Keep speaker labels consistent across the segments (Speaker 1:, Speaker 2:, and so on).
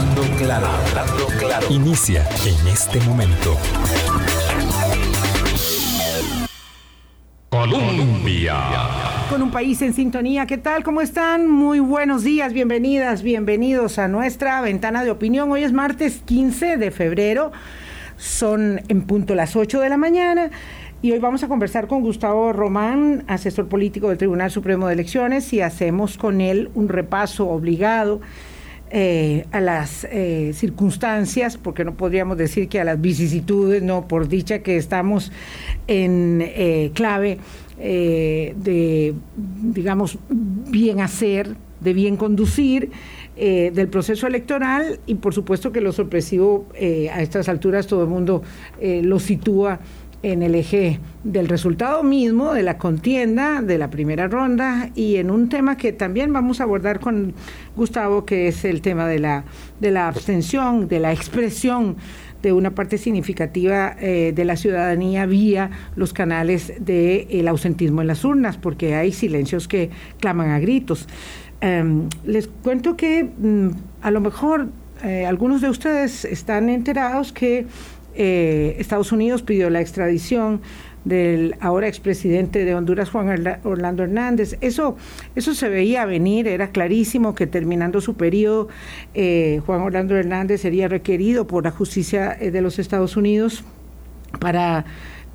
Speaker 1: Hablando claro, hablando claro. Inicia en este momento. Colombia.
Speaker 2: Con un país en sintonía, ¿qué tal? ¿Cómo están? Muy buenos días, bienvenidas, bienvenidos a nuestra ventana de opinión. Hoy es martes 15 de febrero, son en punto las 8 de la mañana y hoy vamos a conversar con Gustavo Román, asesor político del Tribunal Supremo de Elecciones, y hacemos con él un repaso obligado eh, a las eh, circunstancias, porque no podríamos decir que a las vicisitudes, no, por dicha que estamos en eh, clave de, digamos, bien hacer, de bien conducir. del proceso electoral y por supuesto que lo sorpresivo a estas alturas todo el mundo lo sitúa en el eje del resultado mismo de la contienda de la primera ronda y en un tema que también vamos a abordar con Gustavo, que es el tema de la, de la abstención, de la expresión de una parte significativa eh, de la ciudadanía vía los canales del ausentismo en las urnas, porque hay silencios que claman a gritos. Em, les cuento que mm, a lo mejor eh, algunos de ustedes están enterados que eh, Estados Unidos pidió la extradición del ahora expresidente de Honduras, Juan Orlando Hernández. Eso, eso se veía venir, era clarísimo que terminando su periodo, eh, Juan Orlando Hernández sería requerido por la justicia eh, de los Estados Unidos para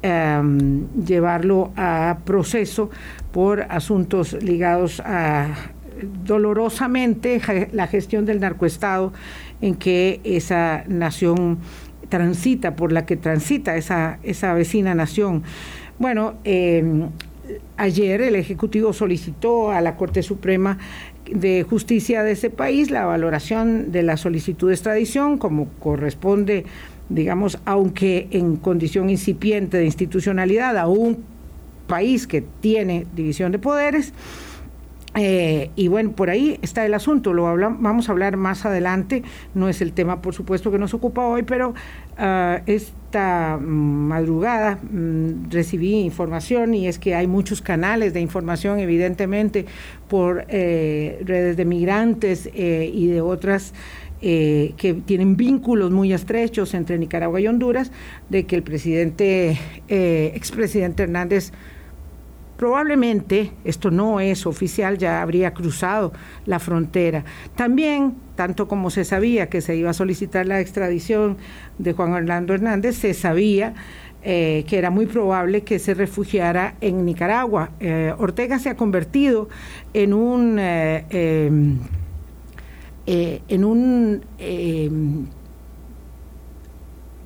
Speaker 2: em, llevarlo a proceso por asuntos ligados a dolorosamente la gestión del narcoestado en que esa nación transita, por la que transita esa, esa vecina nación. Bueno, em, ayer el Ejecutivo solicitó a la Corte Suprema de Justicia de ese país la valoración de la solicitud de extradición como corresponde, digamos, aunque en condición incipiente de institucionalidad a un país que tiene división de poderes. Eh, y bueno, por ahí está el asunto, lo vamos a hablar más adelante, no es el tema por supuesto que nos ocupa hoy, pero uh, esta madrugada mm, recibí información y es que hay muchos canales de información evidentemente por eh, redes de migrantes eh, y de otras que tienen vínculos muy estrechos entre Nicaragua y Honduras, de que el presidente, expresidente Hernández, probablemente, esto no es oficial, ya habría cruzado la frontera. También, tanto como se sabía que se iba a solicitar la extradición de Juan Orlando Hernández, se sabía eh, que era muy probable que se refugiara en Nicaragua. Eh, Ortega se ha convertido en un... Eh, em, en un em,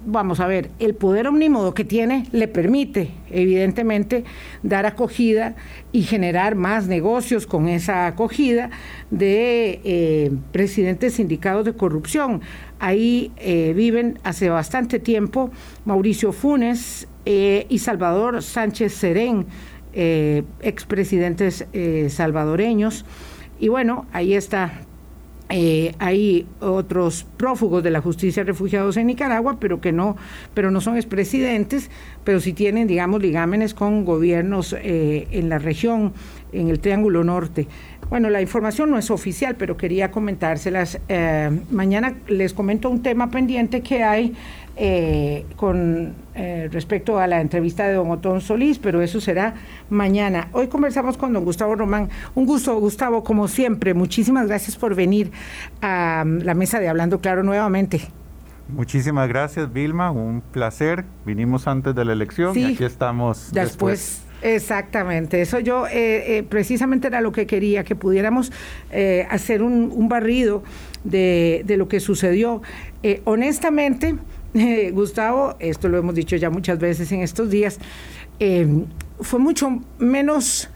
Speaker 2: vamos a ver, el poder omnímodo que tiene le permite, evidentemente, dar acogida y generar más negocios con esa acogida de eh, presidentes sindicados de corrupción. Ahí eh, viven hace bastante tiempo Mauricio Funes eh, y Salvador Sánchez Serén, expresidentes salvadoreños. Y bueno, ahí está eh, hay otros prófugos de la justicia refugiados en Nicaragua, pero que no, pero no son expresidentes, pero sí tienen, digamos, ligámenes con gobiernos eh, en la región, en el Triángulo Norte. Bueno, la información no es oficial, pero quería comentárselas. Eh, mañana les comento un tema pendiente que hay eh, con eh, respecto a la entrevista de don Otón Solís, pero eso será mañana. Hoy conversamos con don Gustavo Román. Un gusto, Gustavo, como siempre. Muchísimas gracias por venir a um, la mesa de Hablando Claro nuevamente.
Speaker 3: Muchísimas gracias, Vilma. Un placer. Vinimos antes de la elección y aquí estamos después.
Speaker 2: Exactamente, eso yo eh, precisamente era lo que quería, que pudiéramos hacer un, barrido de, de, lo que sucedió. honestamente, Gustavo, esto lo hemos dicho ya muchas veces en estos días, eh, fue mucho menos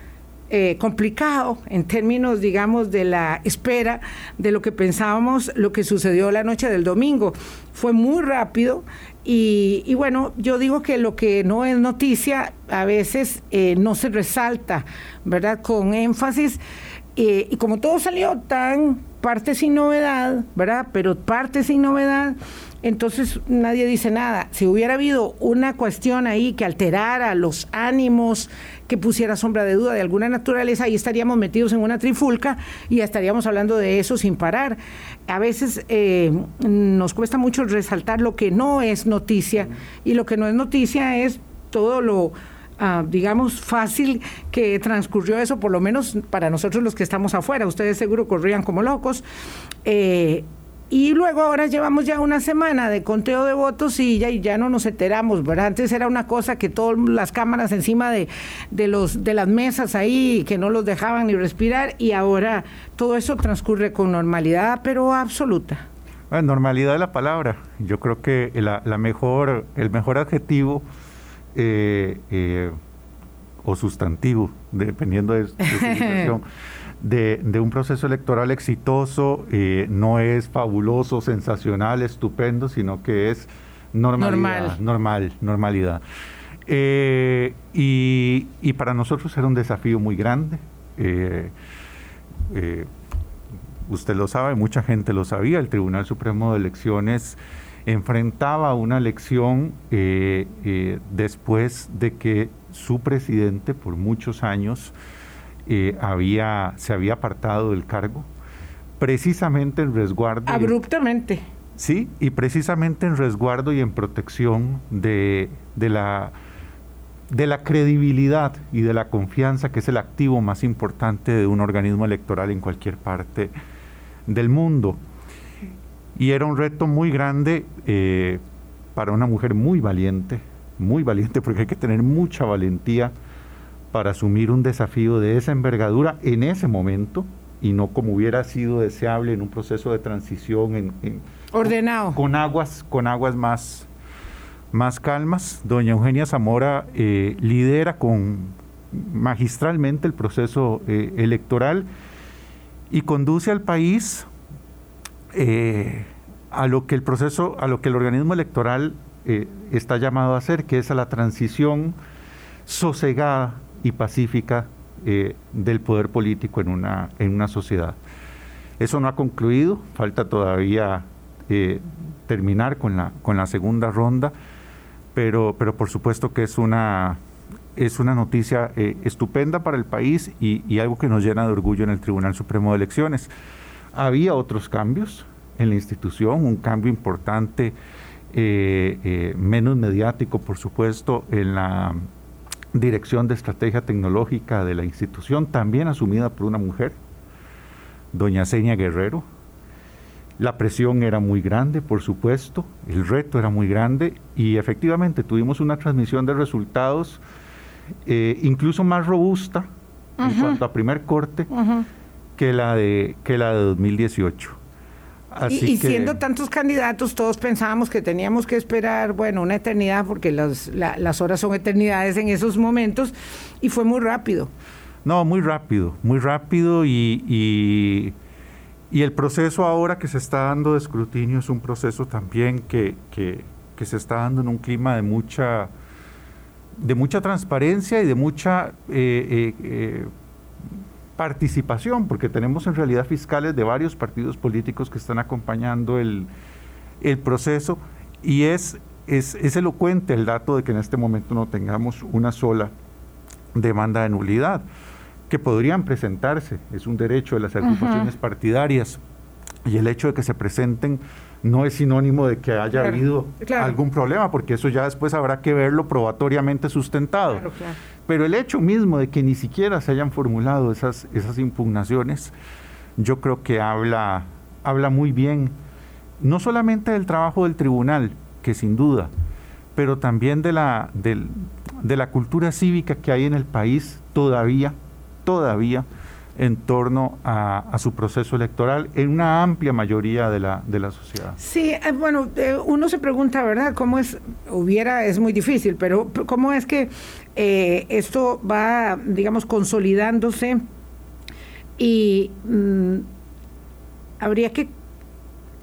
Speaker 2: eh, complicado en términos, digamos, de la espera de lo que pensábamos, lo que sucedió la noche del domingo. Fue muy rápido y, bueno, yo digo que lo que no es noticia a veces eh, no se resalta, ¿verdad? Con énfasis y como todo salió tan parte sin novedad, ¿verdad? Pero parte sin novedad, entonces nadie dice nada. Si hubiera habido una cuestión ahí que alterara los ánimos, que pusiera sombra de duda de alguna naturaleza, ahí estaríamos metidos en una trifulca y estaríamos hablando de eso sin parar. A veces eh, nos cuesta mucho resaltar lo que no es noticia y lo que no es noticia es todo lo Ah, digamos, fácil que transcurrió eso, por lo menos para nosotros los que estamos afuera. Ustedes seguro corrían como locos. Eh, y luego ahora llevamos ya una semana de conteo de votos y ya, ya no nos enteramos, ¿verdad? Antes era una cosa que todas las cámaras encima de, de, los, de las mesas ahí, que no los dejaban ni respirar, y ahora todo eso transcurre con normalidad, pero absoluta.
Speaker 3: Bueno, normalidad de la palabra. Yo creo que la, la mejor, el mejor adjetivo eh, eh, o sustantivo, dependiendo de, su de, de, un proceso electoral exitoso, eh, no es fabuloso, sensacional, estupendo, sino que es normalidad, normal, normalidad. y, y, para nosotros era un desafío muy grande. usted lo sabe, mucha gente lo sabía, el Tribunal Supremo de Elecciones enfrentaba una elección eh, eh, después de que su presidente por muchos años eh, había, se había apartado del cargo, precisamente en resguardo.
Speaker 2: Abruptamente.
Speaker 3: sí, y precisamente en resguardo y en protección de, de, la, de la credibilidad y de la confianza, que es el activo más importante de un organismo electoral en cualquier parte del mundo. Y era un reto muy grande eh, para una mujer muy valiente, muy valiente porque hay que tener mucha valentía para asumir un desafío de esa envergadura en ese momento y no como hubiera sido deseable en un proceso de transición en,
Speaker 2: ordenado.
Speaker 3: con, aguas con aguas más más calmas. Doña Eugenia Zamora eh, lidera con magistralmente el proceso eh, electoral y conduce al país eh, a lo que el proceso, a lo que el organismo electoral eh, está llamado a hacer, que es a la transición sosegada y pacífica eh, del poder político en una, en una sociedad. Eso no ha concluido, falta todavía terminar con la, con la segunda ronda, pero, pero por supuesto que es una, es una noticia estupenda para el país y, y algo que nos llena de orgullo en el Tribunal Supremo de Elecciones. Había otros cambios en la institución, un cambio importante, eh, eh, menos mediático, por supuesto, en la dirección de estrategia tecnológica de la institución, también asumida por una mujer, doña Seña Guerrero. La presión era muy grande, por supuesto, el reto era muy grande y efectivamente tuvimos una transmisión de resultados eh, incluso más robusta en cuanto a primer corte que la de que la de 2018.
Speaker 2: Y, siendo tantos candidatos, todos pensábamos que teníamos que esperar, bueno, una eternidad, porque las, las horas son eternidades en esos momentos, y fue muy rápido.
Speaker 3: No, muy rápido, muy rápido, y, y, y, el proceso ahora que se está dando de escrutinio es un proceso también que, que, que se está dando en un clima de mucha, de mucha transparencia y de mucha... Eh, eh, eh participación, porque tenemos en realidad fiscales de varios partidos políticos que están acompañando el, proceso y es, es, es, elocuente el dato de que en este momento no tengamos una sola demanda de nulidad, que podrían presentarse, es un derecho de las agrupaciones partidarias y el hecho de que se presenten no es sinónimo de que haya habido algún problema, porque eso ya después habrá que verlo probatoriamente sustentado. Pero el hecho mismo de que ni siquiera se hayan formulado esas, esas impugnaciones, yo creo que habla, habla muy bien, no solamente del trabajo del tribunal, que sin duda, pero también de la, de la cultura cívica que hay en el país todavía, todavía, en torno a, su proceso electoral en una amplia mayoría de la, de la sociedad.
Speaker 2: Sí, eh, bueno, eh, uno se pregunta, ¿verdad? ¿Cómo es, hubiera, es muy difícil, pero cómo es que eh, esto va, digamos, consolidándose y mm, habría que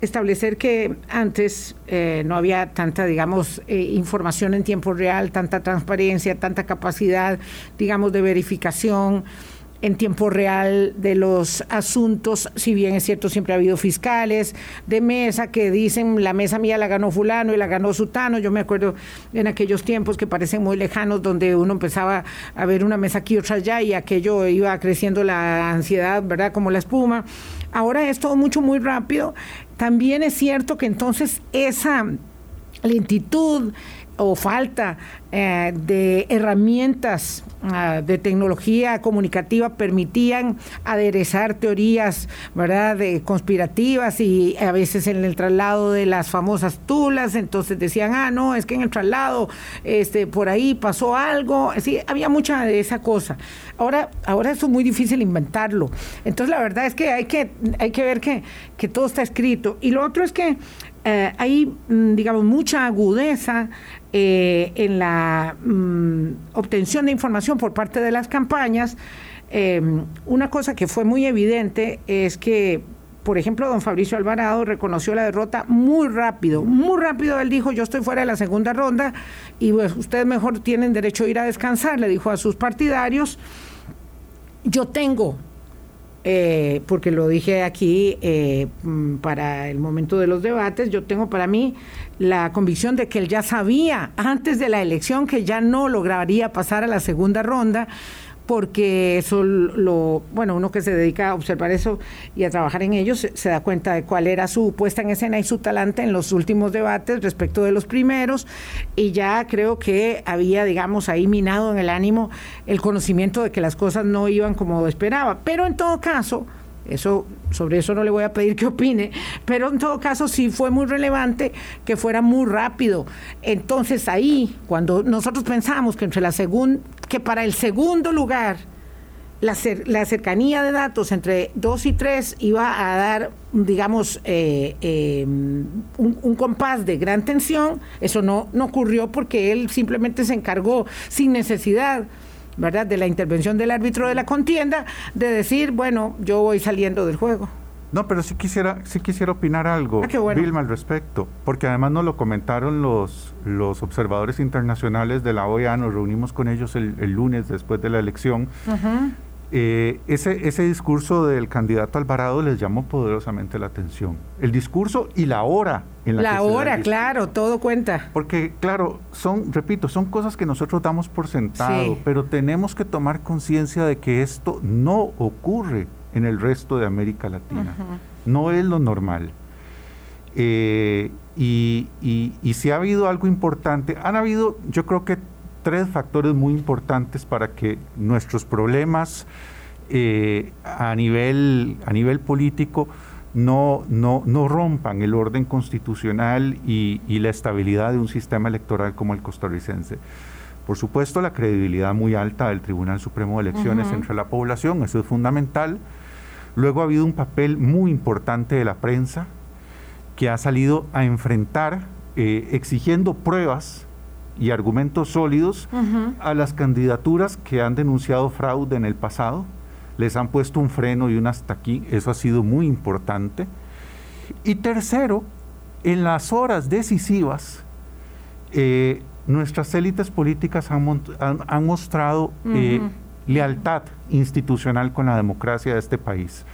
Speaker 2: establecer que antes no había tanta, digamos, información en tiempo real, tanta transparencia, tanta capacidad, digamos, de verificación en tiempo real de los asuntos, si bien es cierto, siempre ha habido fiscales de mesa que dicen la mesa mía la ganó fulano y la ganó sutano. Yo me acuerdo en aquellos tiempos que parecen muy lejanos, donde uno empezaba a ver una mesa aquí, otra allá, y aquello iba creciendo la ansiedad, ¿verdad? Como la espuma. Ahora es todo mucho, muy rápido. También es cierto que entonces esa lentitud, o falta eh, de herramientas ah, de tecnología comunicativa permitían aderezar teorías verdad de conspirativas y a veces en el traslado de las famosas tulas entonces decían ah no es que en el traslado este por ahí pasó algo sí había mucha de esa cosa. Ahora ahora eso es muy difícil inventarlo. Entonces la verdad es que hay que hay que ver que, que todo está escrito. Y lo otro es que eh, hay, mm, digamos, mucha agudeza eh, en la mm, obtención de información por parte de las campañas. Em, una cosa que fue muy evidente es que, por ejemplo, don Fabricio Alvarado reconoció la derrota muy rápido, muy rápido. Él dijo, yo estoy fuera de la segunda ronda y pues, ustedes mejor tienen derecho a ir a descansar, le dijo a sus partidarios. Yo tengo eh, porque lo dije aquí eh, mm, para el momento de los debates, yo tengo para mí la convicción de que él ya sabía antes de la elección que ya no lograría pasar a la segunda ronda porque eso lo, bueno, uno que se dedica a observar eso y a trabajar en ello se, da cuenta de cuál era su puesta en escena y su talante en los últimos debates respecto de los primeros y ya creo que había, digamos, ahí minado en el ánimo el conocimiento de que las cosas no iban como esperaba. Pero en todo caso, eso, sobre eso no le voy a pedir que opine, pero en todo caso sí fue muy relevante que fuera muy rápido. Entonces ahí, cuando nosotros pensamos que entre la segunda, que para el segundo lugar la, la, cercanía de datos entre 2 y 3 iba a dar, digamos, eh, eh, un, un, compás de gran tensión. Eso no, no ocurrió porque él simplemente se encargó sin necesidad ¿verdad?, de la intervención del árbitro de la contienda, de decir, bueno, yo voy saliendo del juego.
Speaker 3: No, pero sí quisiera, sí quisiera opinar algo,
Speaker 2: ah,
Speaker 3: Vilma, al respecto, porque además nos lo comentaron los, los observadores internacionales de la OEA, nos reunimos con ellos el, lunes después de la elección. Eh, ese, ese discurso del candidato Alvarado les llamó poderosamente la atención. El discurso y la hora en la,
Speaker 2: la hora, claro, todo cuenta.
Speaker 3: Porque, claro, son, repito, son cosas que nosotros damos por sentado, pero tenemos que tomar conciencia de que esto no ocurre en el resto de América Latina. No es lo normal. Eh, y, y, y si ha habido algo importante, han habido, yo creo que tres factores muy importantes para que nuestros problemas eh, a, nivel, a nivel político no, no, no rompan el orden constitucional y, la estabilidad de un sistema electoral como el costarricense. Por supuesto, la credibilidad muy alta del Tribunal Supremo de Elecciones entre la población, eso es fundamental. Luego ha habido un papel muy importante de la prensa que ha salido a enfrentar, eh, exigiendo pruebas y argumentos sólidos a las candidaturas que han denunciado fraude en el pasado. Les han puesto un freno y un hasta aquí, eso ha sido muy importante. Y tercero, en las horas decisivas, eh, nuestras élites políticas han, han, mostrado eh, lealtad institucional con la democracia de este país.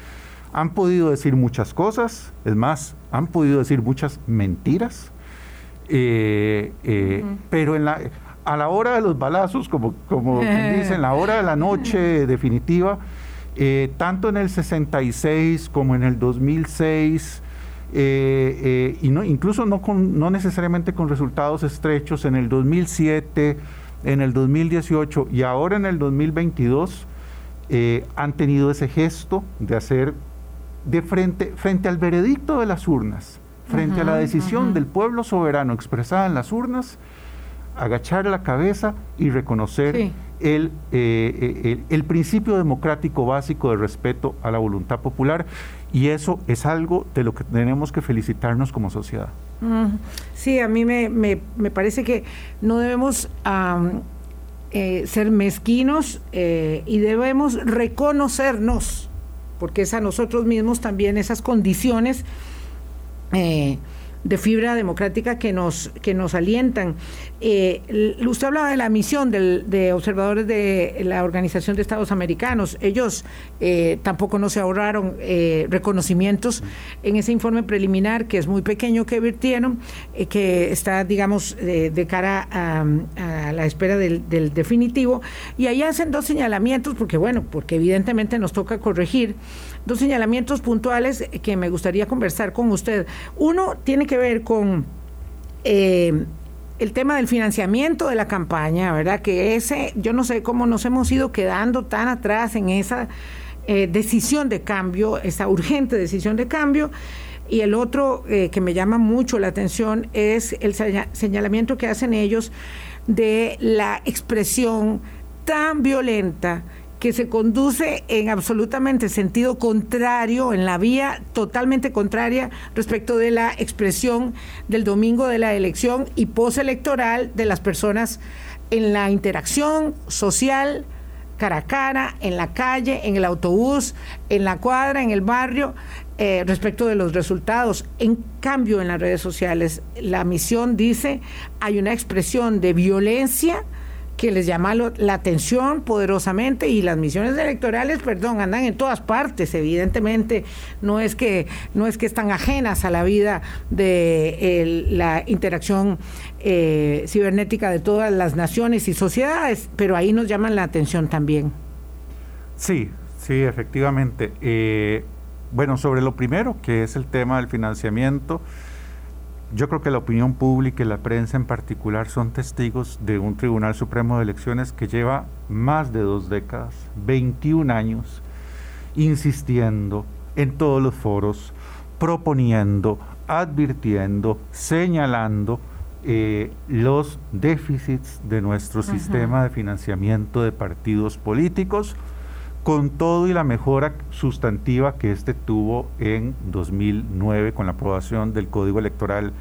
Speaker 3: Han podido decir muchas cosas, es más, han podido decir muchas mentiras, eh, eh, pero en la, a la hora de los balazos, como, como dicen, la hora de la noche definitiva, eh, tanto en el 66 como en el 2006, y no, incluso no, con, no necesariamente con resultados estrechos, en el 2007, en el 2018 y ahora en el 2022, han tenido ese gesto de hacer de frente, frente al veredicto de las urnas, frente a la decisión del pueblo soberano expresada en las urnas, agachar la cabeza y reconocer eh, el, el, principio democrático básico de respeto a la voluntad popular. Y eso es algo de lo que tenemos que felicitarnos como sociedad.
Speaker 2: Sí, a mí me, me, me parece que no debemos eh, ser mezquinos eh, y debemos reconocernos, porque es a nosotros mismos también esas condiciones eh, de fibra democrática que nos, que nos alientan. Eh, usted hablaba de la misión de observadores de la Organización de Estados Americanos. Ellos eh, tampoco no se ahorraron reconocimientos en ese informe preliminar, que es muy pequeño, que virtieron, que está, digamos, de cara a, la espera del, del definitivo. Y ahí hacen dos señalamientos, porque bueno, porque evidentemente nos toca corregir dos señalamientos puntuales que me gustaría conversar con usted. Uno tiene que ver con eh, el tema del financiamiento de la campaña, ¿verdad? Que ese, yo no sé cómo nos hemos ido quedando tan atrás en esa eh, decisión de cambio, esa urgente decisión de cambio. Y el otro eh, que me llama mucho la atención es el señalamiento que hacen ellos de la expresión tan violenta que se conduce en absolutamente sentido contrario, en la vía totalmente contraria respecto de la expresión del domingo de la elección y postelectoral de las personas en la interacción social, cara a cara, en la calle, en el autobús, en la cuadra, en el barrio, eh, respecto de los resultados. En cambio, en las redes sociales, la misión dice, hay una expresión de violencia, que les llama la atención poderosamente y las misiones electorales, perdón, andan en todas partes, evidentemente, no es que no es que están ajenas a la vida de la interacción eh, cibernética de todas las naciones y sociedades, pero ahí nos llaman la atención también.
Speaker 3: Sí, sí, efectivamente. Eh, bueno, sobre lo primero, que es el tema del financiamiento, yo creo que la opinión pública y la prensa en particular son testigos de un Tribunal Supremo de Elecciones que lleva más de dos décadas, 21 años, insistiendo en todos los foros, proponiendo, advirtiendo, señalando eh, los déficits de nuestro sistema de financiamiento de partidos políticos, con todo y la mejora sustantiva que este tuvo en 2009 con la aprobación del Código Electoral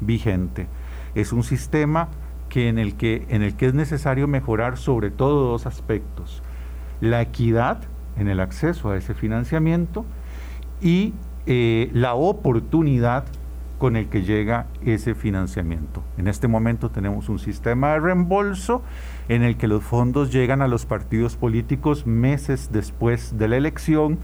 Speaker 3: vigente. Es un sistema que en, el que, en el que es necesario mejorar sobre todo dos aspectos. La equidad en el acceso a ese financiamiento y eh, la oportunidad con el que llega ese financiamiento. En este momento tenemos un sistema de reembolso en el que los fondos llegan a los partidos políticos meses después de la elección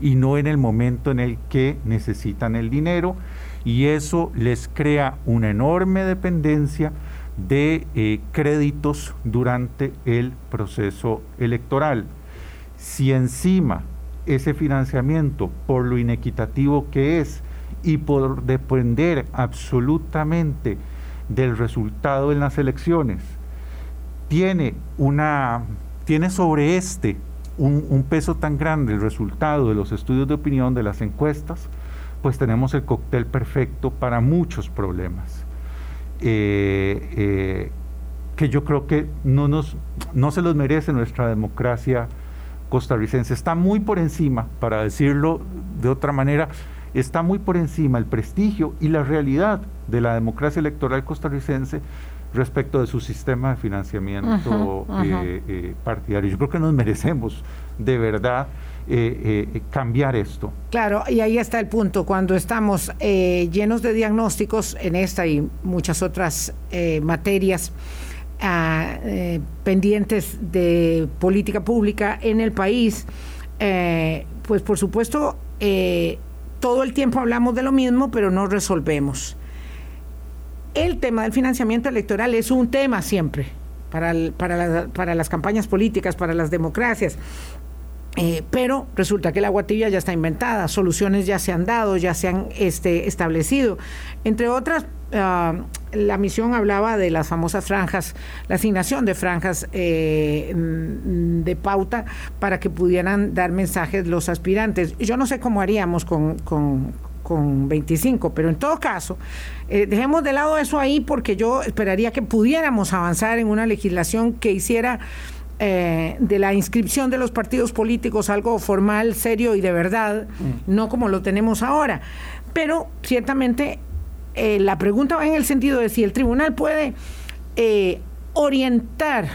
Speaker 3: y no en el momento en el que necesitan el dinero y eso les crea una enorme dependencia de eh, créditos durante el proceso electoral. Si encima ese financiamiento, por lo inequitativo que es y por depender absolutamente del resultado en las elecciones, tiene, una, tiene sobre este un, peso tan grande el resultado de los estudios de opinión, de las encuestas, pues tenemos el cóctel perfecto para muchos problemas. Eh, eh, que yo creo que no, nos, no se los merece nuestra democracia costarricense. Está muy por encima, para decirlo de otra manera, está muy por encima el prestigio y la realidad de la democracia electoral costarricense respecto de su sistema de financiamiento eh, eh, partidario. Yo creo que nos merecemos de verdad eh, cambiar esto.
Speaker 2: Claro, y ahí está el punto, cuando estamos llenos de diagnósticos en esta y muchas otras materias ah, pendientes de política pública en el país, pues por supuesto todo el tiempo hablamos de lo mismo, pero no resolvemos el tema del financiamiento electoral es un tema siempre para, para, para las campañas políticas, para las democracias. Eh, pero resulta que la guatilla ya está inventada, soluciones ya se han dado, ya se han este, establecido. Entre otras, ah, la misión hablaba de las famosas franjas, la asignación de franjas eh, de pauta para que pudieran dar mensajes los aspirantes. Yo no sé cómo haríamos con, con 25, pero en todo caso, eh, dejemos de lado eso ahí porque yo esperaría que pudiéramos avanzar en una legislación que hiciera eh, de la inscripción de los partidos políticos algo formal, serio y de verdad, mm. no como lo tenemos ahora. Pero ciertamente eh, la pregunta va en el sentido de si el tribunal puede orientar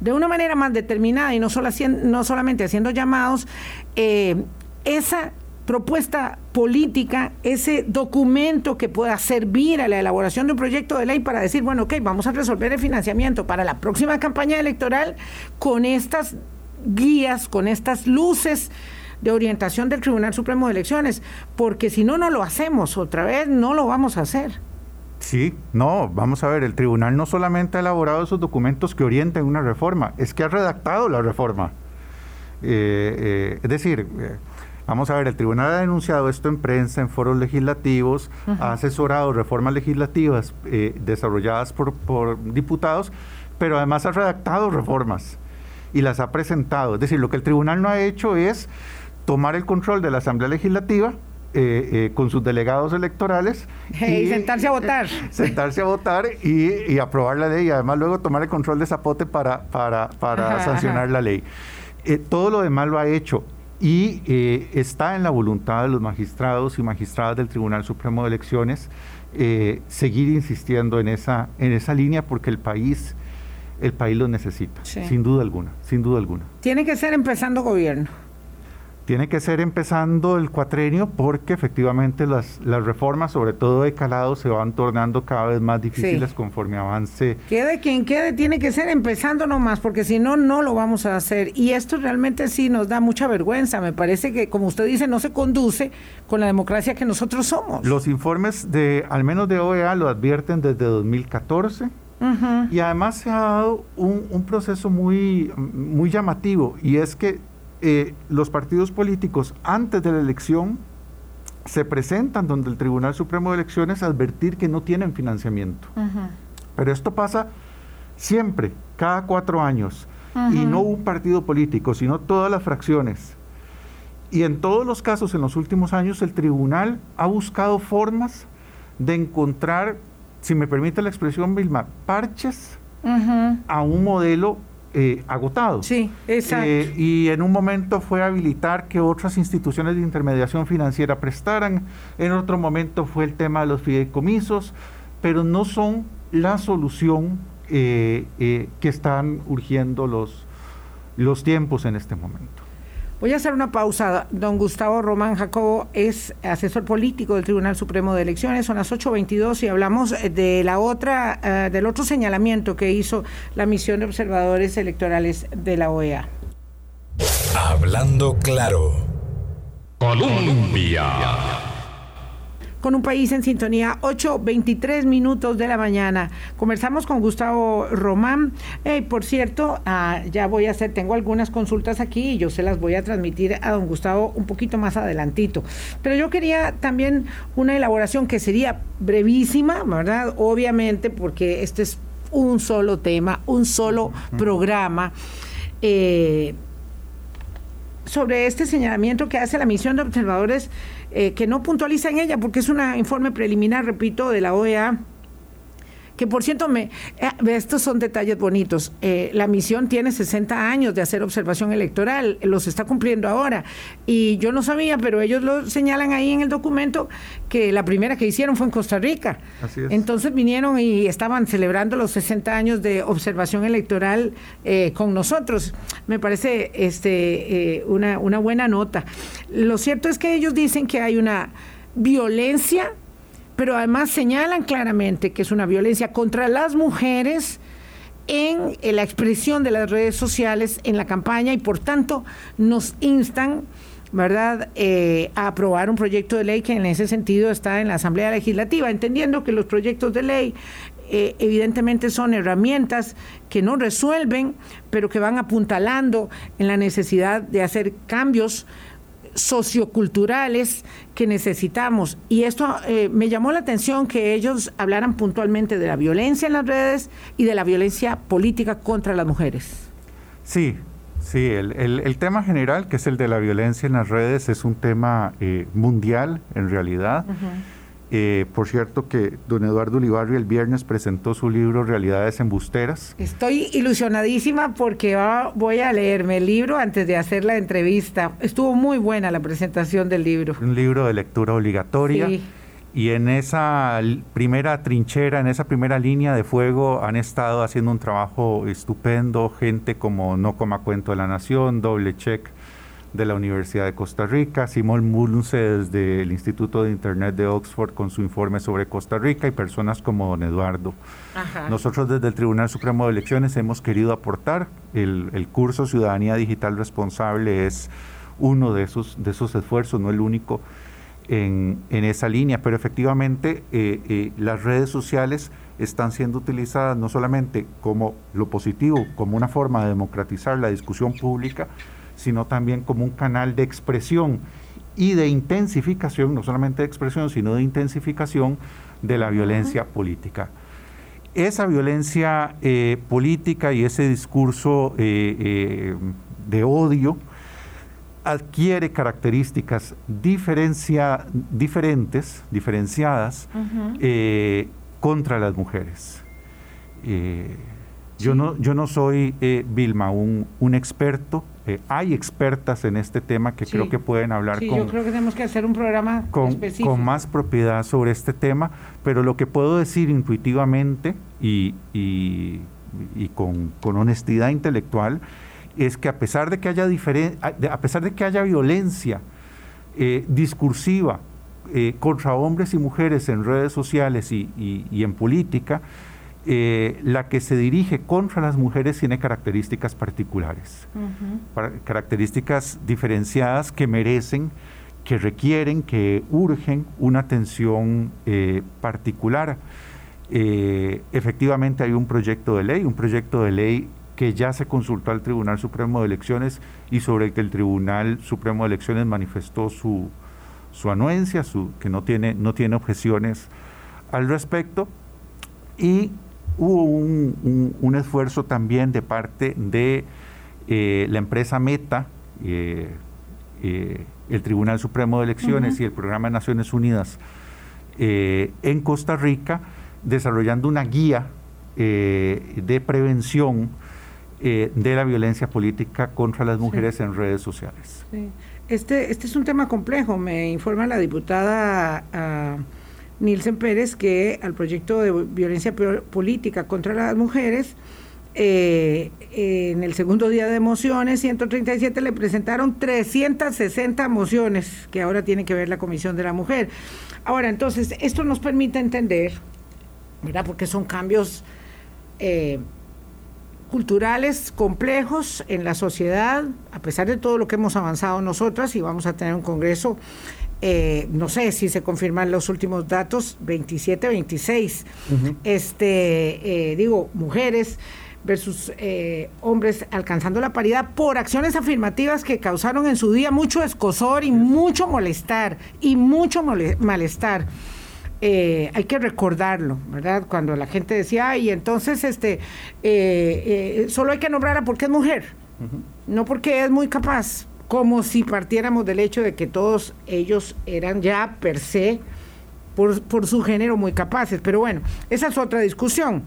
Speaker 2: de una manera más determinada y no, solamente haciendo llamados, esa propuesta política, ese documento que pueda servir a la elaboración de un proyecto de ley para decir, bueno, ok, vamos a resolver el financiamiento para la próxima campaña electoral con estas guías, con estas luces de orientación del Tribunal Supremo de Elecciones, porque si no, no lo hacemos otra vez, no lo vamos a hacer.
Speaker 3: Sí, no, vamos a ver, el tribunal no solamente ha elaborado esos documentos que orienten una reforma, es que ha redactado la reforma. Eh, eh, es decir, eh, vamos a ver, el tribunal ha denunciado esto en prensa, en foros legislativos, ha asesorado reformas legislativas desarrolladas por, por diputados, pero además ha redactado reformas y las ha presentado. Es decir, lo que el tribunal no ha hecho es tomar el control de la Asamblea Legislativa, eh, eh, con sus delegados electorales.
Speaker 2: y, sentarse a votar.
Speaker 3: sentarse a votar y, aprobar la ley y además luego tomar el control de Zapote para, para, para sancionar la ley. Eh, todo lo demás lo ha hecho y está en la voluntad de los magistrados y magistradas del Tribunal Supremo de Elecciones seguir insistiendo en esa, en esa línea porque el país el país lo necesita, sin duda alguna, sin duda alguna.
Speaker 2: Tiene que ser empezando gobierno.
Speaker 3: Tiene que ser empezando el cuatrenio porque efectivamente las, las reformas, sobre todo de calado, se van tornando cada vez más difíciles conforme avance.
Speaker 2: Quede quien quede, tiene que ser empezando nomás, porque si no, no lo vamos a hacer. Y esto realmente sí nos da mucha vergüenza. Me parece que, como usted dice, no se conduce con la democracia que nosotros somos.
Speaker 3: Los informes de, al menos de OEA, lo advierten desde 2014. Y además se ha dado un, un proceso muy, muy llamativo, y es que eh, los partidos políticos antes de la elección se presentan donde el Tribunal Supremo de Elecciones a advertir que no tienen financiamiento. Pero esto pasa siempre, cada cuatro años, y no un partido político, sino todas las fracciones. Y en todos los casos, en los últimos años, el tribunal ha buscado formas de encontrar, si me permite la expresión, Vilma, parches a un modelo eh, agotado.
Speaker 2: Sí, exacto.
Speaker 3: Eh, y en un momento fue habilitar que otras instituciones de intermediación financiera prestaran, en otro momento fue el tema de los fideicomisos, pero no son la solución eh, que están urgiendo los, los tiempos en este momento.
Speaker 2: Voy a hacer una pausa. Don Gustavo Román Jacobo es asesor político del Tribunal Supremo de Elecciones. Son las 8.22 y hablamos de la otra, eh, del otro señalamiento que hizo la misión de observadores electorales de la OEA.
Speaker 1: Hablando claro. Colombia
Speaker 2: con un país en sintonía, 8.23 minutos de la mañana. Conversamos con Gustavo Román. por cierto, ah, ya voy a hacer, tengo algunas consultas aquí y yo se las voy a transmitir a don Gustavo un poquito más adelantito. Pero yo quería también una elaboración que sería brevísima, ¿verdad? Obviamente, porque este es un solo tema, un solo programa. Eh, sobre este señalamiento que hace la misión de observadores eh, que no puntualiza en ella porque es un informe preliminar, repito, de la OEA que por cierto, me, eh, estos son detalles bonitos. Eh, la misión tiene 60 años de hacer observación electoral, los está cumpliendo ahora. Y yo no sabía, pero ellos lo señalan ahí en el documento que la primera que hicieron fue en Costa Rica. Así es. Entonces vinieron y estaban celebrando los 60 años de observación electoral eh, con nosotros. Me parece este, una, una buena nota. Lo cierto es que ellos dicen que hay una violencia pero además señalan claramente que es una violencia contra las mujeres en, la expresión de las redes sociales en la campaña y por tanto nos instan ¿verdad?, eh, a aprobar un proyecto de ley que en ese sentido está en la Asamblea Legislativa, entendiendo que los proyectos de ley eh, evidentemente son herramientas que no resuelven, pero que van apuntalando en la necesidad de hacer cambios socioculturales que necesitamos. Y esto eh, me llamó la atención que ellos hablaran puntualmente de la violencia en las redes y de la violencia política contra las mujeres.
Speaker 3: Sí, sí, el, tema general, que es el de la violencia en las redes, es un tema eh, mundial en realidad. Eh, por cierto que don Eduardo Ulibarri el viernes presentó su libro Realidades Embusteras.
Speaker 2: Estoy ilusionadísima porque voy a leerme el libro antes de hacer la entrevista. Estuvo muy buena la presentación del libro.
Speaker 3: Un libro de lectura obligatoria. Y en esa primera trinchera, en esa primera línea de fuego, han estado haciendo un trabajo estupendo, gente como No Coma Cuento de la Nación, Doble Check, de la Universidad de Costa Rica, Simón Mulunce desde el Instituto de Internet de Oxford con su informe sobre Costa Rica y personas como don Eduardo. Nosotros desde el Tribunal Supremo de Elecciones hemos querido aportar, el, el curso Ciudadanía Digital Responsable es uno de esos, de esos esfuerzos, no el único en, en esa línea, pero efectivamente eh, eh, las redes sociales están siendo utilizadas no solamente como lo positivo, como una forma de democratizar la discusión pública, sino también como un canal de expresión y de intensificación, no solamente de expresión, sino de intensificación de la violencia política. Esa violencia eh, política y ese discurso de odio adquiere características diferencia, diferentes, diferenciadas eh, contra las mujeres. Eh, yo, no, yo no soy, eh, Vilma, un, un experto. hay expertas en este tema que creo que pueden hablar
Speaker 2: sí,
Speaker 3: con...
Speaker 2: Yo creo que tenemos que hacer un programa
Speaker 3: con,
Speaker 2: específico.
Speaker 3: con más propiedad sobre este tema, pero lo que puedo decir intuitivamente y, y, y con, con honestidad intelectual es que a pesar de que haya, a pesar de que haya violencia eh, discursiva eh, contra hombres y mujeres en redes sociales y, en política, eh, la que se dirige contra las mujeres tiene características particulares, características diferenciadas que merecen, que requieren, que urgen una atención particular. efectivamente hay un proyecto de ley, un proyecto de ley que ya se consultó al Tribunal Supremo de Elecciones y sobre el que el Tribunal Supremo de Elecciones manifestó su, su anuencia, su, que no tiene, no tiene objeciones al respecto. Y hubo un, esfuerzo también de parte de eh, la empresa Meta, eh, eh, el Tribunal Supremo de Elecciones y el Programa de Naciones Unidas en Costa Rica, desarrollando una guía de prevención eh, de la violencia política contra las mujeres en redes sociales.
Speaker 2: Este, este es un tema complejo. Me informa la diputada uh, Nielsen Pérez que al proyecto de violencia política contra las mujeres, eh, en el segundo día de mociones, 137, le presentaron 360 mociones que ahora tiene que ver la Comisión de la Mujer. Ahora, entonces, esto nos permite entender, ¿verdad? Porque son cambios eh, culturales complejos en la sociedad, a pesar de todo lo que hemos avanzado nosotras, y vamos a tener un congreso, eh, no sé si se confirman los últimos datos, 27, 26, este, eh, digo, mujeres versus eh, hombres alcanzando la paridad por acciones afirmativas que causaron en su día mucho escosor y mucho molestar, y mucho malestar. Eh, hay que recordarlo, ¿verdad? Cuando la gente decía, ay, entonces este, eh, eh, solo hay que nombrarla porque es mujer, no porque es muy capaz, como si partiéramos del hecho de que todos ellos eran ya per se, por, por su género, muy capaces. Pero bueno, esa es otra discusión.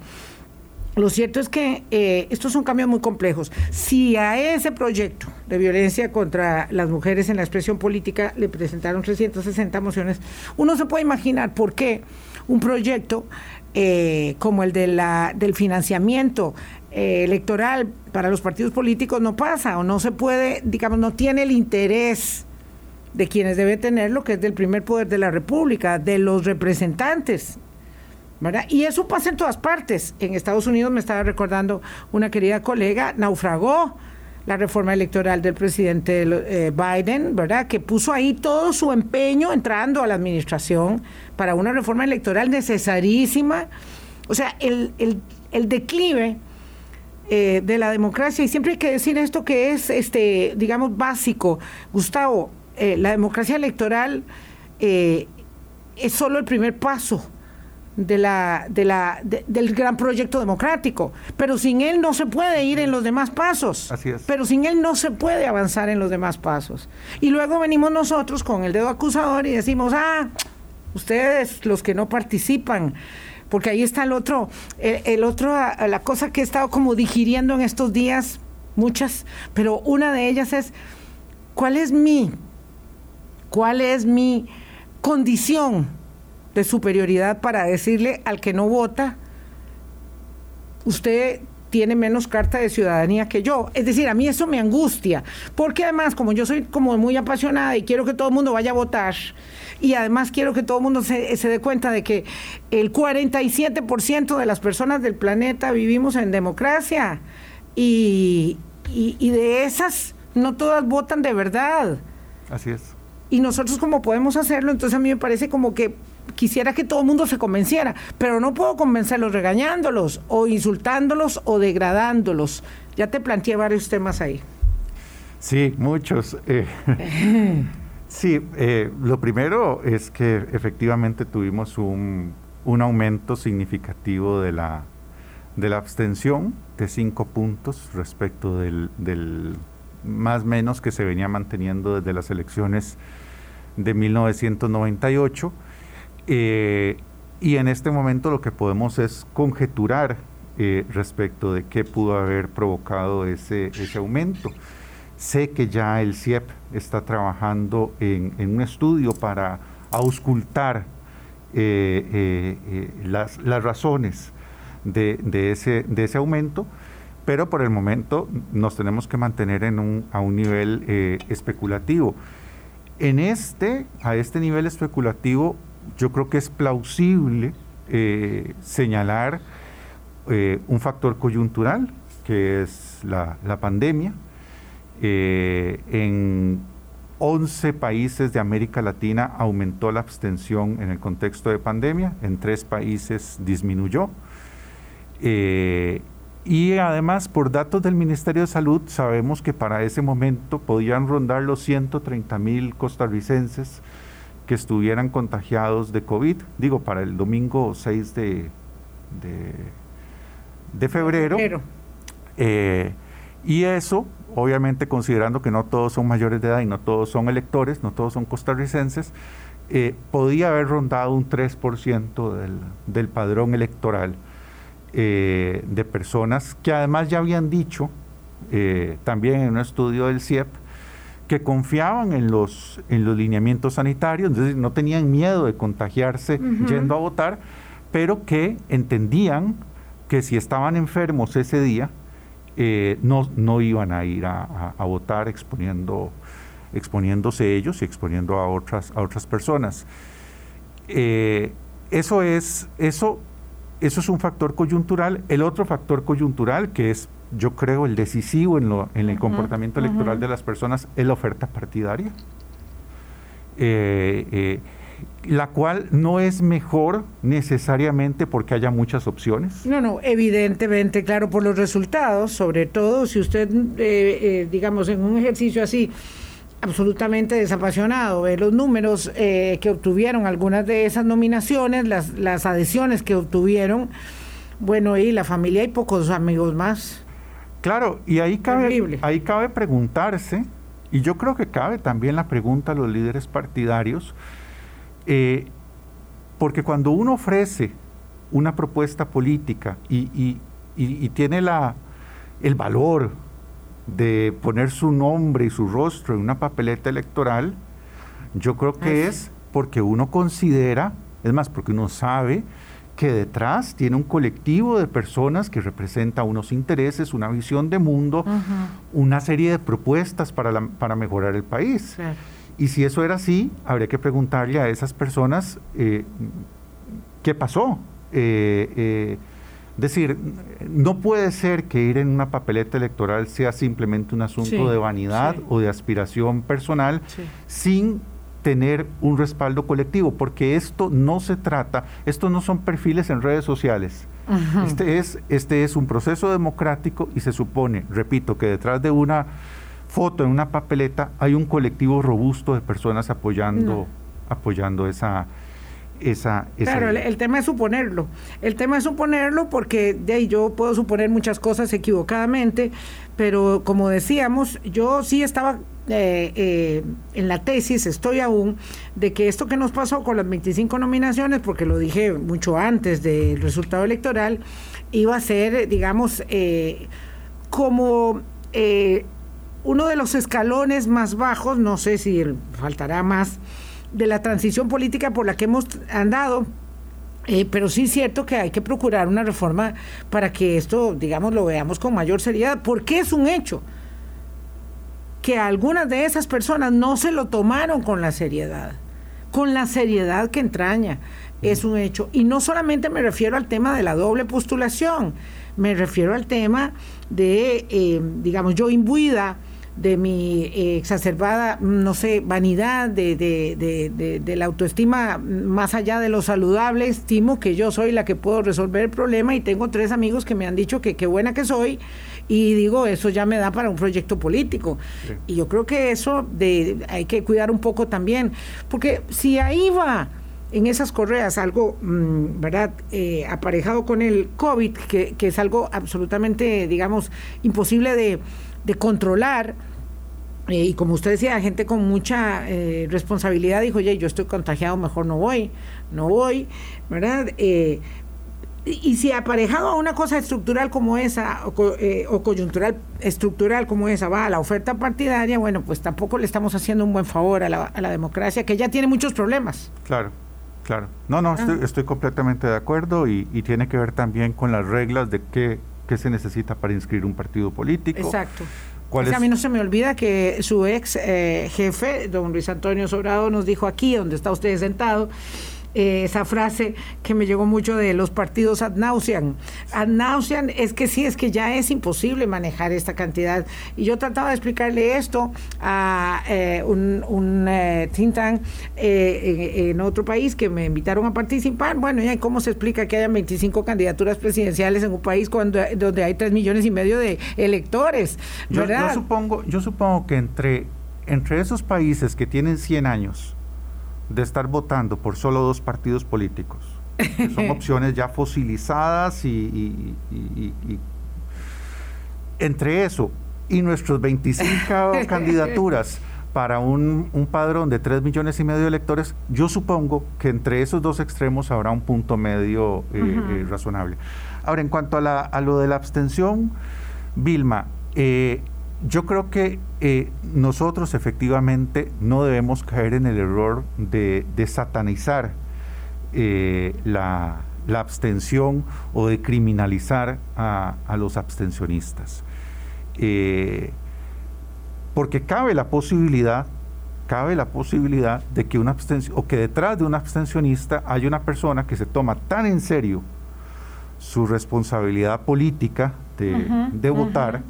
Speaker 2: Lo cierto es que eh, estos son cambios muy complejos. Si a ese proyecto de violencia contra las mujeres en la expresión política le presentaron 360 mociones, uno se puede imaginar por qué un proyecto eh, como el de la, del financiamiento eh, electoral para los partidos políticos no pasa o no se puede, digamos, no tiene el interés de quienes debe tenerlo, que es del primer poder de la República, de los representantes y eso pasa en todas partes. En Estados Unidos, me estaba recordando una querida colega, naufragó la reforma electoral del presidente eh, Biden, ¿verdad? Que puso ahí todo su empeño entrando a la administración para una reforma electoral necesarísima. O sea, el, declive eh, de la democracia, y siempre hay que decir esto que es, este, digamos, básico. Gustavo, eh, la democracia electoral es solo el primer paso de la, de la, del gran proyecto democrático. Pero sin él no se puede ir en los demás pasos.
Speaker 3: Así es.
Speaker 2: Pero sin él no se puede avanzar en los demás pasos. Y luego venimos nosotros con el dedo acusador y decimos, ah, ustedes los que no participan. Porque ahí está el otro, el, otro, la cosa que he estado como digiriendo en estos días, muchas, pero una de ellas es, ¿cuál es mi, cuál es mi condición de superioridad para decirle al que no vota, usted tiene menos carta de ciudadanía que yo. Es decir, a mí eso me angustia, porque además, como yo soy como muy apasionada y quiero que todo el mundo vaya a votar, y además quiero que todo el mundo se, dé cuenta de que el 47% de las personas del planeta vivimos en democracia y, y de esas no todas votan de verdad.
Speaker 3: Así es.
Speaker 2: Y nosotros como podemos hacerlo, entonces a mí me parece como que quisiera que todo el mundo se convenciera, pero no puedo convencerlos regañándolos o insultándolos o degradándolos. Ya te planteé varios temas ahí.
Speaker 3: Sí, muchos. Eh, sí, eh, lo primero es que efectivamente tuvimos un, aumento significativo de la, de la abstención de cinco puntos respecto del, del más menos que se venía manteniendo desde las elecciones de 1998. Eh, y en este momento lo que podemos es conjeturar eh, respecto de qué pudo haber provocado ese, ese, aumento. Sé que ya el CIEP está trabajando en, un estudio para auscultar eh, las, las, razones de, ese, aumento pero por el momento nos tenemos que mantener a un nivel eh, especulativo. En este, a este nivel especulativo, yo creo que es plausible eh, señalar eh, un factor coyuntural, que es la pandemia. En 11 países de América Latina aumentó la abstención en el contexto de pandemia, en tres países disminuyó. Y además, por datos del Ministerio de Salud, sabemos que para ese momento podían rondar los 130 mil costarricenses que estuvieran contagiados de COVID, digo, para el domingo 6 de, de, febrero. Eh, y eso, obviamente considerando que no todos son mayores de edad y no todos son electores, no todos son costarricenses, eh, podía haber rondado un 3% del, del padrón electoral eh, de personas que además ya habían dicho, eh, también en un estudio del CIEP, que confiaban en los, en los lineamientos sanitarios, entonces no tenían miedo de contagiarse yendo a votar, pero que entendían que si estaban enfermos ese día, eh, no, no iban a ir a, votar exponiendo, exponiéndose ellos y exponiendo a otras, a otras personas. eso es, eso eso es un factor coyuntural. El otro factor coyuntural, que es, yo creo, el decisivo en, lo, en el comportamiento electoral de las personas, es la oferta partidaria. Eh, eh, la cual no es mejor necesariamente porque haya muchas opciones.
Speaker 2: No, no, evidentemente, claro, por los resultados, sobre todo si usted, eh, digamos, en un ejercicio así, absolutamente desapasionado ver los números eh, que obtuvieron algunas de esas nominaciones, las, las adhesiones que obtuvieron. Bueno, y la familia hay pocos amigos más.
Speaker 3: Claro, y ahí cabe, ahí cabe preguntarse, y yo creo que cabe también la pregunta a los líderes partidarios, eh, porque cuando uno ofrece una propuesta política y, y tiene la, el valor, de poner su nombre y su rostro en una papeleta electoral, yo creo que es porque uno considera, es más, porque uno sabe que detrás tiene un colectivo de personas que representa unos intereses, una visión de mundo, una serie de propuestas para, para mejorar el país. Y si eso era así, habría que preguntarle a esas personas eh, qué pasó. Eh, eh, es decir, no puede ser que ir en una papeleta electoral sea simplemente un asunto de vanidad o de aspiración personal sin tener un respaldo colectivo, porque esto no se trata, esto no son perfiles en redes sociales. Este es este es un proceso democrático y se supone, repito, que detrás de una foto en una papeleta hay un colectivo robusto de personas apoyando apoyando esa esa,
Speaker 2: claro, el, tema es suponerlo. El tema es suponerlo porque de ahí yo puedo suponer muchas cosas equivocadamente, pero como decíamos, yo sí estaba eh, eh, en la tesis, estoy aún, de que esto que nos pasó con las 25 nominaciones, porque lo dije mucho antes del resultado electoral, iba a ser, digamos, eh, como uno de los escalones más bajos, no sé si faltará más, de la transición política por la que hemos andado Eh, pero sí es cierto que hay que procurar una reforma para que esto, digamos, lo veamos con mayor seriedad, porque es un hecho que algunas de esas personas no se lo tomaron con la seriedad, con la seriedad que entraña, es un hecho. Y no solamente me refiero al tema de la doble postulación, me refiero al tema de, eh, digamos, yo imbuida de mi eh, exacerbada, no sé, vanidad, de, de, de, la autoestima más allá de lo saludable, estimo que yo soy la que puedo resolver el problema y tengo tres amigos que me han dicho que qué buena que soy y digo, eso ya me da para un proyecto político. Y yo creo que eso de, hay que cuidar un poco también, porque si ahí va en esas correas algo, mm, ¿verdad?, eh, aparejado con el COVID, que, que, es algo absolutamente, digamos, imposible de, de controlar, eh, y como usted decía, gente con mucha eh, responsabilidad dijo, oye, yo estoy contagiado, mejor no voy, no voy, ¿verdad? Eh, y si aparejado a una cosa estructural como esa, o, coyuntural estructural como esa, va a la oferta partidaria, bueno, pues tampoco le estamos haciendo un buen favor a la, a la democracia, que ya tiene muchos problemas.
Speaker 3: Claro. Claro. No, no, estoy, ah. estoy, completamente de acuerdo y, y, tiene que ver también con las reglas de qué, qué se necesita para inscribir un partido político.
Speaker 2: Exacto. A mí no se me olvida que su ex eh, jefe, don Luis Antonio Sobrado, nos dijo aquí, donde está usted sentado, eh, esa frase que me llegó mucho de los partidos ad nauseam. Ad nauseam es que sí, es que ya es imposible manejar esta cantidad. Y yo trataba de explicarle esto a eh, un, un eh, think tank en, otro país que me invitaron a participar. Bueno, ¿y cómo se explica que hayan 25 candidaturas presidenciales en un país cuando, donde hay 3 millones y medio de electores?
Speaker 3: ¿verdad? Yo, supongo, yo supongo que entre, entre esos países que tienen 100 años, de estar votando por solo dos partidos políticos. son opciones ya fosilizadas y, entre eso y nuestros 25 candidaturas para un, padrón de 3 millones y medio de electores, yo supongo que entre esos dos extremos habrá un punto medio eh, eh, razonable. Ahora, en cuanto a, a, lo de la abstención, Vilma, eh, yo creo que eh, nosotros efectivamente no debemos caer en el error de, satanizar eh, la, abstención o de criminalizar a, los abstencionistas. Eh, porque cabe la posibilidad, cabe la posibilidad de que una abstención, o que detrás de un abstencionista hay una persona que se toma tan en serio su responsabilidad política de, votar,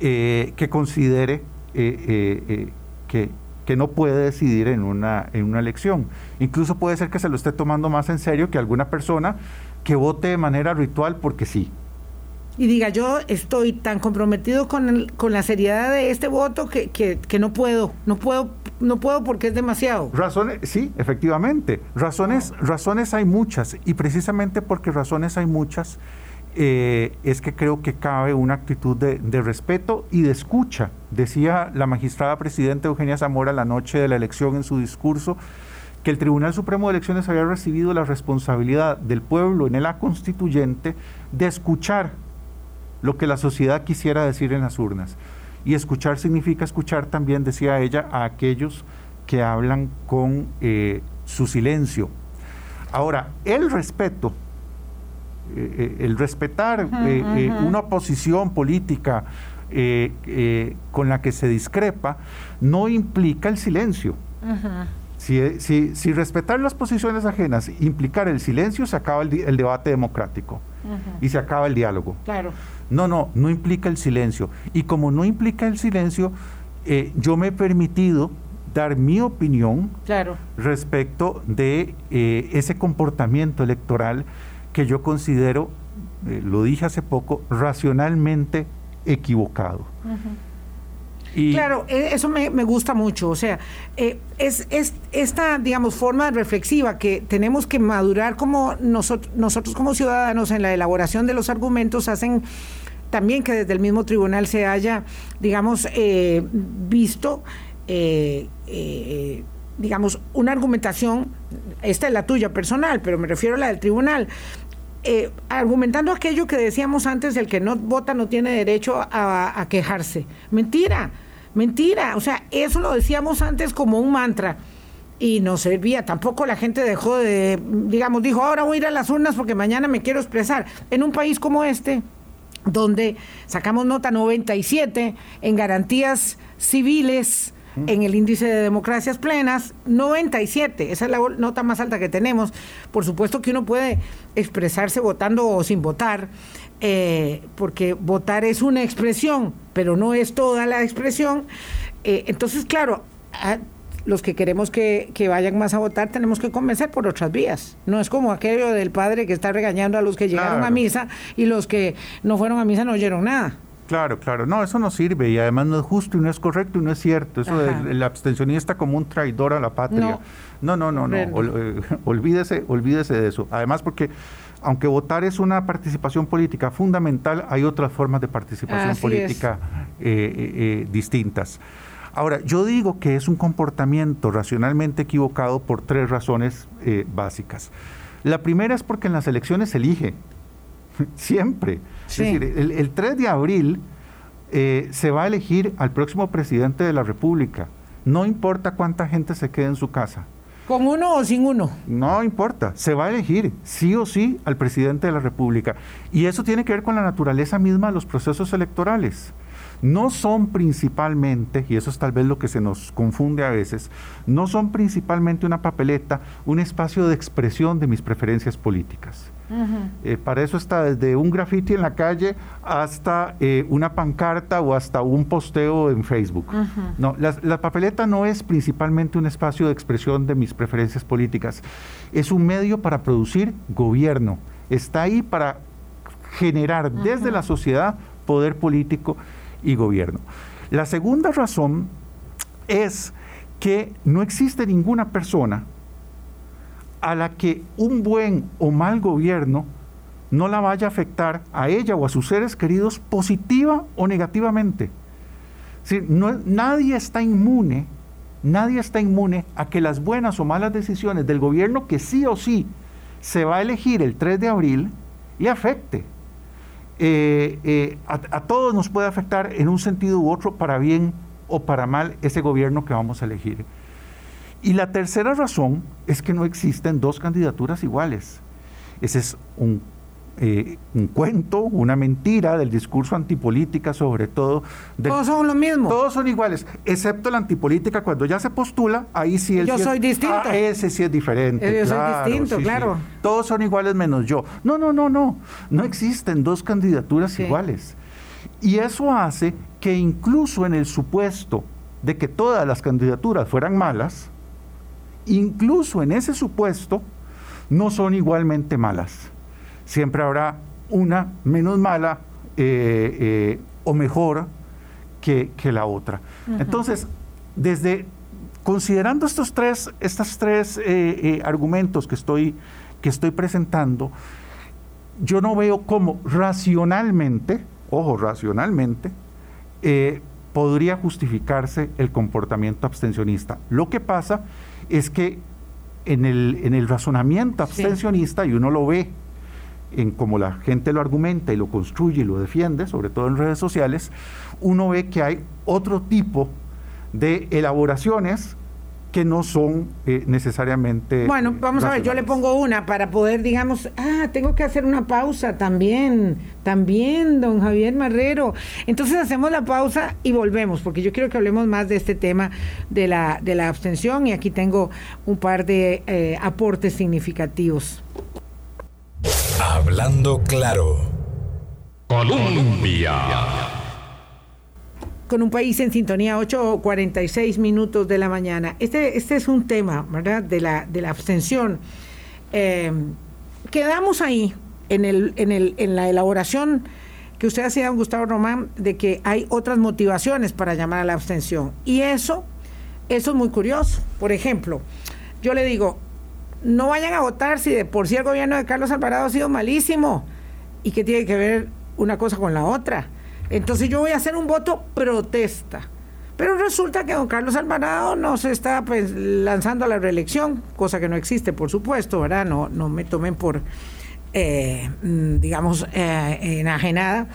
Speaker 3: eh, que considere eh, eh, que, que, no puede decidir en una, en una elección. Incluso puede ser que se lo esté tomando más en serio que alguna persona que vote de manera ritual porque sí.
Speaker 2: Y diga, yo estoy tan comprometido con, con la seriedad de este voto que, que, que, no puedo, no puedo, no puedo porque es demasiado.
Speaker 3: Razones, sí, efectivamente. Razones, razones hay muchas, y precisamente porque razones hay muchas, eh, es que creo que cabe una actitud de, respeto y de escucha. Decía la magistrada presidenta Eugenia Zamora la noche de la elección en su discurso que el Tribunal Supremo de Elecciones había recibido la responsabilidad del pueblo en la constituyente de escuchar lo que la sociedad quisiera decir en las urnas. Y escuchar significa escuchar también, decía ella, a aquellos que hablan con eh, su silencio. Ahora, el respeto eh, eh, el respetar eh, una posición política con la que se discrepa no implica el silencio. Si, si, respetar las posiciones ajenas implicar el silencio, se acaba el, debate democrático y se acaba el diálogo.
Speaker 2: Claro.
Speaker 3: No, no, no implica el silencio. Y como no implica el silencio, yo me he permitido dar mi opinión respecto de ese comportamiento electoral que yo considero, eh, lo dije hace poco, racionalmente equivocado.
Speaker 2: Y claro, e, eso me, gusta mucho. O sea, eh, es, esta, digamos, forma reflexiva que tenemos que madurar como nosotros, nosotros como ciudadanos en la elaboración de los argumentos hacen también que desde el mismo tribunal se haya, digamos, eh, visto digamos, una argumentación, esta es la tuya personal, pero me refiero a la del tribunal, eh, argumentando aquello que decíamos antes, el que no vota no tiene derecho a, quejarse. Mentira, mentira. O sea, eso lo decíamos antes como un mantra. y no servía. Tampoco la gente dejó de, digamos, dijo, ahora voy a ir a las urnas porque mañana me quiero expresar. En un país como este, donde sacamos nota 97 en garantías civiles, en el índice de democracias plenas, 97, esa es la nota más alta que tenemos. Por supuesto que uno puede expresarse votando o sin votar, eh, porque votar es una expresión, pero no es toda la expresión. Eh, entonces, claro, los que queremos que, vayan más a votar tenemos que convencer por otras vías. No es como aquello del padre que está regañando a los que llegaron a misa y los que no fueron a misa no oyeron nada.
Speaker 3: Claro, claro. No, eso no sirve y además no es justo y no es correcto y no es cierto. Eso del abstencionista como un traidor a la patria. No, no, no, no. Eh, olvídese, olvídese de eso. Además porque aunque votar es una participación política fundamental, hay otras formas de participación política eh, eh, distintas. Ahora, yo digo que es un comportamiento racionalmente equivocado por tres razones básicas. La primera es porque en las elecciones se elige, siempre. Es decir, el, 3 de abril eh, se va a elegir al próximo presidente de la República. No importa cuánta gente se quede en su casa.
Speaker 2: ¿Con uno o sin uno?
Speaker 3: No importa, se va a elegir sí o sí al presidente de la República. Y eso tiene que ver con la naturaleza misma de los procesos electorales. No son principalmente, y eso es tal vez lo que se nos confunde a veces, no son principalmente una papeleta, un espacio de expresión de mis preferencias políticas. Eh, para eso está desde un graffiti en la calle hasta eh, una pancarta o hasta un posteo en Facebook. No, la, papeleta no es principalmente un espacio de expresión de mis preferencias políticas, es un medio para producir gobierno. Está ahí para generar desde la sociedad poder político y gobierno. La segunda razón es que no existe ninguna persona a la que un buen o mal gobierno no la vaya a afectar a ella o a sus seres queridos positiva o negativamente. nadie está inmune, nadie está inmune a que las buenas o malas decisiones del gobierno que sí o sí se va a elegir el 3 de abril le afecte. Eh, eh, a todos nos puede afectar en un sentido u otro, para bien o para mal, ese gobierno que vamos a elegir. Y la tercera razón es que no existen dos candidaturas iguales. Ese es un, eh, un cuento, una mentira del discurso antipolítica sobre todo.
Speaker 2: todos son lo mismo.
Speaker 3: Todos son iguales, excepto la antipolítica cuando ya se postula, ahí sí
Speaker 2: es... Yo soy distinto.
Speaker 3: Ah, ese sí es diferente.
Speaker 2: Yo soy distinto, claro.
Speaker 3: Todos son iguales menos yo. No, no, no, no. No existen dos candidaturas iguales. Y eso hace que incluso en el supuesto de que todas las candidaturas fueran malas, incluso en ese supuesto, no son igualmente malas. Siempre habrá una menos mala eh, eh, o mejor que, la otra. Entonces, desde considerando estos tres, estos tres eh, argumentos que estoy, que estoy presentando, yo no veo cómo racionalmente, ojo, racionalmente, podría justificarse el comportamiento abstencionista. Lo que pasa es que en el, en el razonamiento abstencionista, y uno lo ve en cómo la gente lo argumenta y lo construye y lo defiende, sobre todo en redes sociales, uno ve que hay otro tipo de elaboraciones que no son eh, necesariamente...
Speaker 2: Bueno, vamos a ver, yo le pongo una para poder, digamos, ah, tengo que hacer una pausa también, también, don Javier Marrero. Entonces hacemos la pausa y volvemos, porque yo quiero que hablemos más de este tema de la, de la abstención y aquí tengo un par de eh, aportes significativos.
Speaker 1: Hablando claro. Colombia
Speaker 2: con un país en sintonía, 8.46 minutos de la mañana. Este, este es un tema, ¿verdad?, de la, de la abstención. Eh, quedamos ahí en, el, en, el, en la elaboración que usted hacía, don Gustavo Román, de que hay otras motivaciones para llamar a la abstención. Y eso, eso es muy curioso. Por ejemplo, yo le digo, no vayan a votar si de por sí el gobierno de Carlos Alvarado ha sido malísimo y que tiene que ver una cosa con la otra. Entonces yo voy a hacer un voto protesta. Pero resulta que don Carlos Alvarado no se está pues, lanzando a la reelección, cosa que no existe, por supuesto, ¿verdad? No, no me tomen por, eh, mm, digamos, eh, enajenada.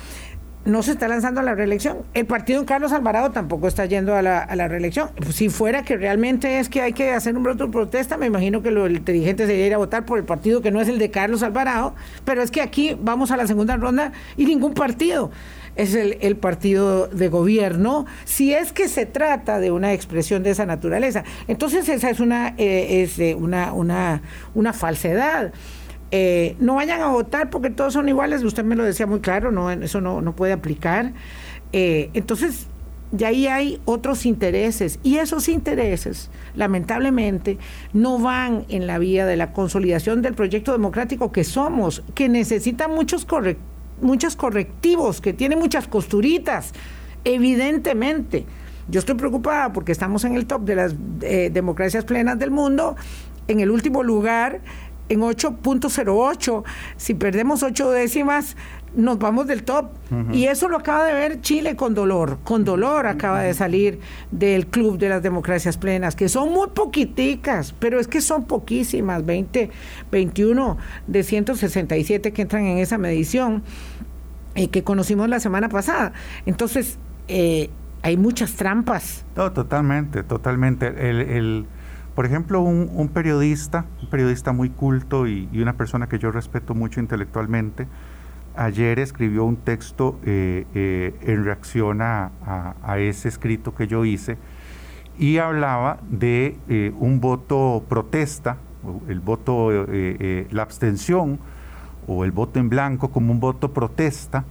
Speaker 2: No se está lanzando a la reelección. El partido de Carlos Alvarado tampoco está yendo a la, a la reelección. Pues, si fuera que realmente es que hay que hacer un voto de protesta, me imagino que lo inteligente sería ir a votar por el partido que no es el de Carlos Alvarado, pero es que aquí vamos a la segunda ronda y ningún partido es el, partido de gobierno, si es que se trata de una expresión de esa naturaleza. Entonces esa es una, eh, es, eh, una, una falsedad. Eh, no vayan a votar porque todos son iguales, usted me lo decía muy claro, no, eso no, no puede aplicar. entonces, ya ahí hay otros intereses y esos intereses, lamentablemente, no van en la vía de la consolidación del proyecto democrático que somos, que necesita muchos muchos correctivos, que tiene muchas costuritas, evidentemente. Yo estoy preocupada porque estamos en el top de las eh, democracias plenas del mundo, en el último lugar, en 8.08. Si perdemos ocho décimas, nos vamos del top. Y eso lo acaba de ver Chile con dolor. Con dolor acaba de salir del club de las democracias plenas, que son muy poquiticas, pero es que son poquísimas, 20, 21 de 167 que entran en esa medición eh, que conocimos la semana pasada. Entonces, eh, hay muchas trampas.
Speaker 3: No, totalmente, totalmente. El, por ejemplo, un, periodista, un periodista muy culto y una persona que yo respeto mucho intelectualmente, ayer escribió un texto eh, eh, en reacción a, ese escrito que yo hice y hablaba de eh, un voto protesta, el voto, la abstención o el voto en blanco como un voto protesta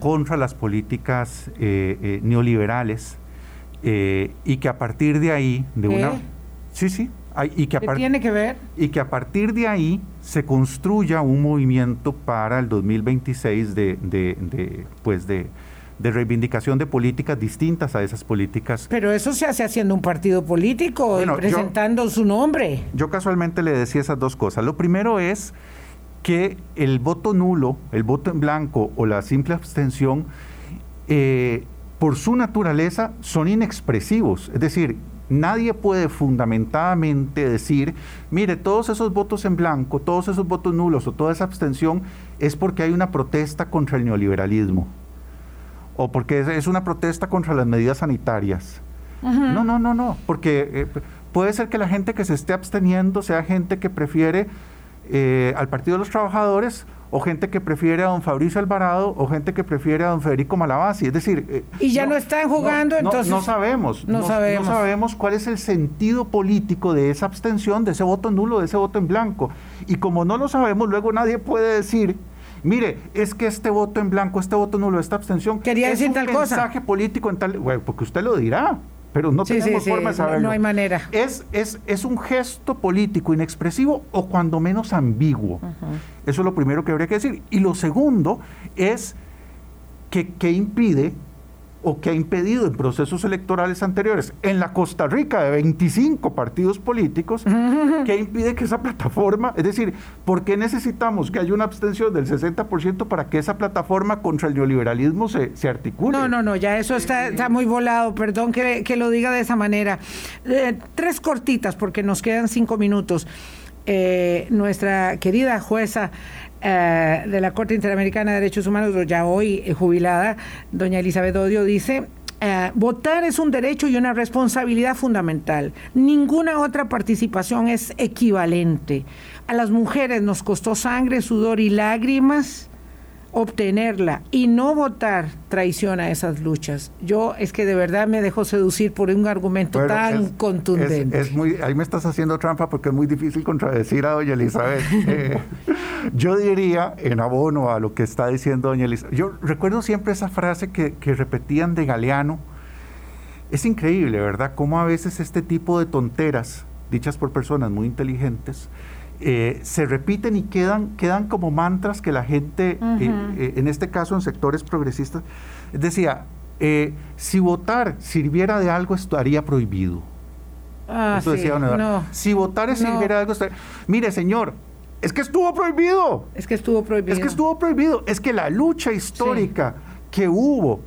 Speaker 3: contra las políticas neoliberales y que a partir de ahí, de una... Sí, sí,
Speaker 2: y que ¿Qué tiene que ver?
Speaker 3: Y que a partir de ahí se construya un movimiento para el 2026 de, de, de pues de, de reivindicación de políticas distintas a esas políticas.
Speaker 2: Pero eso se hace haciendo un partido político, presentando su nombre.
Speaker 3: Yo casualmente le decía esas dos cosas. Lo primero es que el voto nulo, el voto en blanco o la simple abstención, eh, por su naturaleza son inexpresivos. Es decir, Nadie puede fundamentadamente decir, mire, todos esos votos en blanco, todos esos votos nulos o toda esa abstención es porque hay una protesta contra el neoliberalismo o porque es, una protesta contra las medidas sanitarias. No, no, no, no, porque eh, puede ser que la gente que se esté absteniendo sea gente que prefiere eh, al Partido de los Trabajadores o gente que prefiere a don Fabricio Alvarado o gente que prefiere a don Federico Malabasi. Es decir...
Speaker 2: Eh, y ya no, están jugando, entonces...
Speaker 3: No, sabemos, no, sabemos. No sabemos cuál es el sentido político de esa abstención, de ese voto nulo, de ese voto en blanco. Y como no lo sabemos, luego nadie puede decir... Mire, es que este voto en blanco, este voto nulo, esta abstención
Speaker 2: Quería
Speaker 3: es
Speaker 2: decir
Speaker 3: un
Speaker 2: tal
Speaker 3: mensaje político en tal, bueno, porque usted lo dirá, pero no tenemos forma de saberlo.
Speaker 2: No, hay manera.
Speaker 3: Es, es, es un gesto político inexpresivo o cuando menos ambiguo. Eso es lo primero que habría que decir. Y lo segundo es que, que impide o que ha impedido en procesos electorales anteriores en la Costa Rica de 25 partidos políticos, que impide que esa plataforma, es decir, ¿por qué necesitamos que haya una abstención del 60% para que esa plataforma contra el neoliberalismo se, se articule?
Speaker 2: No, no, no, ya eso está, está muy volado, perdón que, que, lo diga de esa manera. Eh, tres cortitas, porque nos quedan cinco minutos. Eh, nuestra querida jueza eh, de la Corte Interamericana de Derechos Humanos, ya hoy eh, jubilada, doña Elizabeth Odio, dice, eh, votar es un derecho y una responsabilidad fundamental. Ninguna otra participación es equivalente. A las mujeres nos costó sangre, sudor y lágrimas obtenerla y no votar traiciona esas luchas. Yo es que de verdad me dejo seducir por un argumento tan contundente.
Speaker 3: Es, muy, ahí me estás haciendo trampa porque es muy difícil contradecir a doña Elizabeth. Eh, yo diría, en abono a lo que está diciendo doña Elizabeth, yo recuerdo siempre esa frase que, que repetían de Galeano. Es increíble, ¿verdad? Cómo a veces este tipo de tonteras, dichas por personas muy inteligentes, eh, se repiten y quedan, quedan como mantras que la gente, eh, eh, en este caso en sectores progresistas, decía, si votar sirviera de algo, estaría prohibido.
Speaker 2: Ah, Eso decía no.
Speaker 3: Si votar sirviera de algo, estaría... Mire, señor, es que estuvo prohibido.
Speaker 2: Es que estuvo prohibido.
Speaker 3: Es que estuvo prohibido. Es que la lucha histórica que hubo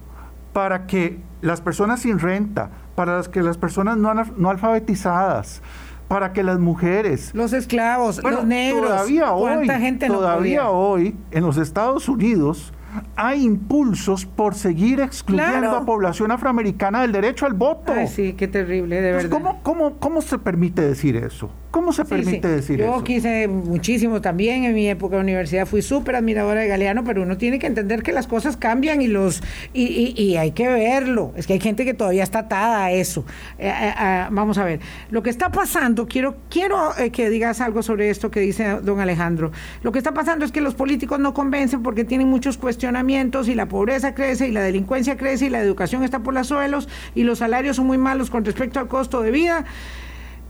Speaker 3: para que las personas sin renta, para las que las personas no, no alfabetizadas, para que las mujeres,
Speaker 2: los esclavos, los negros,
Speaker 3: todavía hoy, todavía hoy en los Estados Unidos hay impulsos por seguir excluyendo a población afroamericana del derecho al voto.
Speaker 2: Ay, sí, qué terrible, de verdad.
Speaker 3: ¿cómo, cómo, ¿Cómo se permite decir eso? ¿Cómo se permite decir
Speaker 2: eso?
Speaker 3: Yo
Speaker 2: quise muchísimo también en mi época de universidad, fui súper admiradora de Galeano, pero uno tiene que entender que las cosas cambian y los y, y, hay que verlo. Es que hay gente que todavía está atada a eso. Eh, eh, eh, vamos a ver, lo que está pasando, quiero, quiero que digas algo sobre esto que dice don Alejandro. Lo que está pasando es que los políticos no convencen porque tienen muchos cuestionamientos y la pobreza crece y la delincuencia crece y la educación está por los suelos y los salarios son muy malos con respecto al costo de vida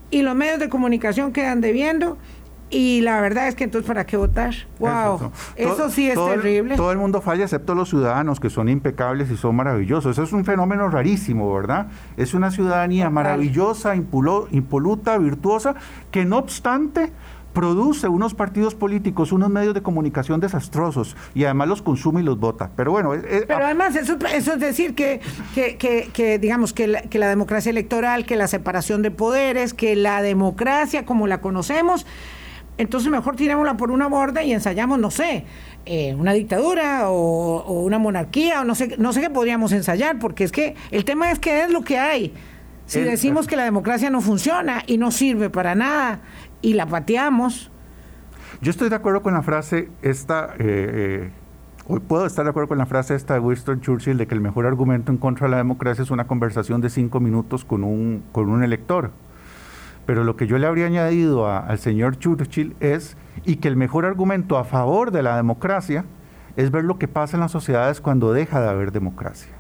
Speaker 2: y los medios de comunicación quedan debiendo. Y la verdad es que entonces, ¿para qué votar? ¡Wow! Eso sí es terrible.
Speaker 3: todo el mundo falla excepto los ciudadanos, que son impecables y son maravillosos. Eso es un fenómeno rarísimo, ¿verdad? Es una ciudadanía maravillosa, impoluta, virtuosa, que no obstante produce unos partidos políticos, unos medios de comunicación desastrosos y además los consume y los vota. Pero bueno,
Speaker 2: pero además eso, eso es decir que, que, que, digamos que la, que la democracia electoral, que la separación de poderes, que la democracia como la conocemos, entonces mejor tirémosla por una borda y ensayamos, no sé, eh, una dictadura o, una monarquía o no sé, no sé qué podríamos ensayar, porque es que el tema es que es lo que hay. Si decimos que la democracia no funciona y no sirve para nada y la pateamos.
Speaker 3: Yo estoy de acuerdo con la frase esta, eh, eh, puedo estar de acuerdo con la frase esta de Winston Churchill de que el mejor argumento en contra de la democracia es una conversación de cinco minutos con un, con un elector. Pero lo que yo le habría añadido al señor Churchill es, y que el mejor argumento a favor de la democracia es ver lo que pasa en las sociedades cuando deja de haber democracia.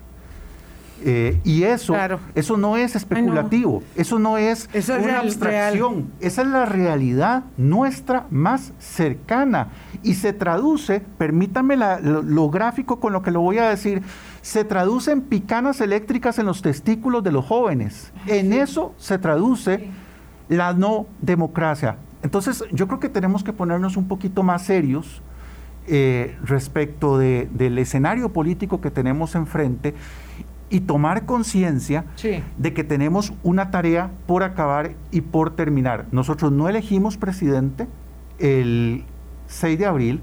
Speaker 3: Eh, y eso, eso no es especulativo, eso no es una abstracción, esa es la realidad nuestra más cercana. Y se traduce, permítame lo, gráfico con lo que lo voy a decir, se traduce en picanas eléctricas en los testículos de los jóvenes, en eso se traduce la no democracia. Entonces yo creo que tenemos que ponernos un poquito más serios. Eh, respecto del escenario político que tenemos enfrente y tomar conciencia de que tenemos una tarea por acabar y por terminar. Nosotros no elegimos presidente el 6 de abril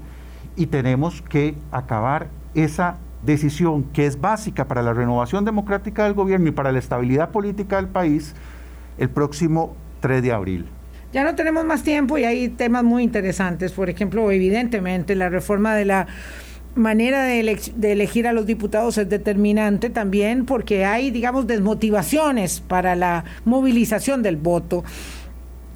Speaker 3: y tenemos que acabar esa decisión que es básica para la renovación democrática del gobierno y para la estabilidad política del país el próximo 3 de abril.
Speaker 2: Ya no tenemos más tiempo y hay temas muy interesantes, por ejemplo, evidentemente la reforma de la manera de, elegir a los diputados es determinante también porque hay, digamos, desmotivaciones para la movilización del voto.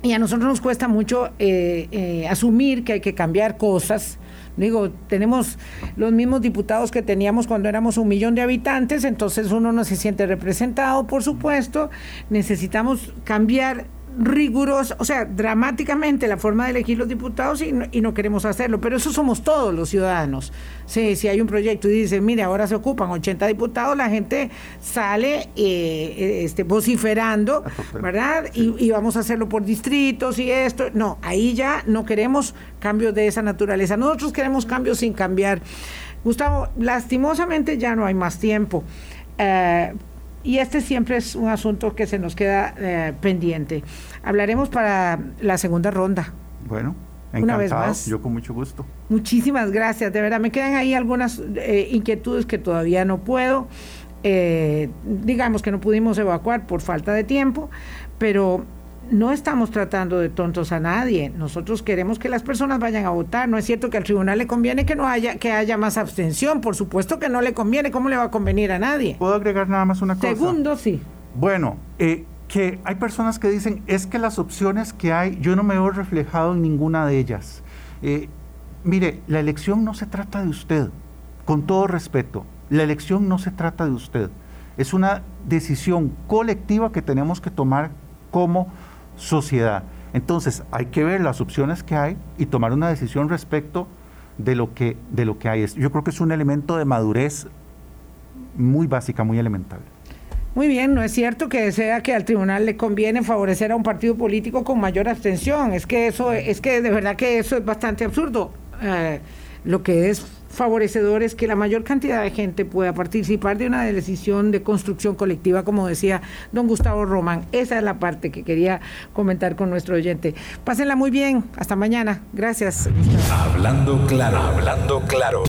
Speaker 2: Y a nosotros nos cuesta mucho eh, eh, asumir que hay que cambiar cosas. Digo, tenemos los mismos diputados que teníamos cuando éramos un millón de habitantes, entonces uno no se siente representado, por supuesto. Necesitamos cambiar rigurosa, o sea, dramáticamente la forma de elegir los diputados y no, queremos hacerlo, pero eso somos todos los ciudadanos. Sí, si hay un proyecto y dice, mire, ahora se ocupan 80 diputados, la gente sale eh, eh, este, vociferando, ¿verdad? Y, vamos a hacerlo por distritos y esto. No, ahí ya no queremos cambios de esa naturaleza. Nosotros queremos cambios sin cambiar. Gustavo, lastimosamente ya no hay más tiempo. Eh, y este siempre es un asunto que se nos queda eh, pendiente. Hablaremos para la segunda ronda.
Speaker 3: Bueno, encantado. una vez más. Yo con mucho gusto.
Speaker 2: Muchísimas gracias. De verdad, me quedan ahí algunas eh, inquietudes que todavía no puedo. Eh, digamos que no pudimos evacuar por falta de tiempo, pero no estamos tratando de tontos a nadie. Nosotros queremos que las personas vayan a votar. No es cierto que al tribunal le conviene que no haya que haya más abstención. Por supuesto que no le conviene. ¿Cómo le va a convenir a nadie?
Speaker 3: ¿Puedo agregar nada más una cosa?
Speaker 2: Segundo, sí.
Speaker 3: Bueno, eh, que hay personas que dicen, es que las opciones que hay, yo no me veo reflejado en ninguna de ellas. Eh, mire, la elección no se trata de usted, con todo respeto. La elección no se trata de usted. Es una decisión colectiva que tenemos que tomar como sociedad. Entonces, hay que ver las opciones que hay y tomar una decisión respecto de lo que, de lo que hay. Yo creo que es un elemento de madurez muy básica, muy elemental.
Speaker 2: Muy bien, no es cierto que sea que al tribunal le conviene favorecer a un partido político con mayor abstención. Es que eso, es que de verdad que eso es bastante absurdo. Eh, lo que es favorecedor es que la mayor cantidad de gente pueda participar de una decisión de construcción colectiva, como decía don Gustavo Román. Esa es la parte que quería comentar con nuestro oyente. Pásenla muy bien. Hasta mañana. Gracias.
Speaker 1: Hablando claro, hablando claro.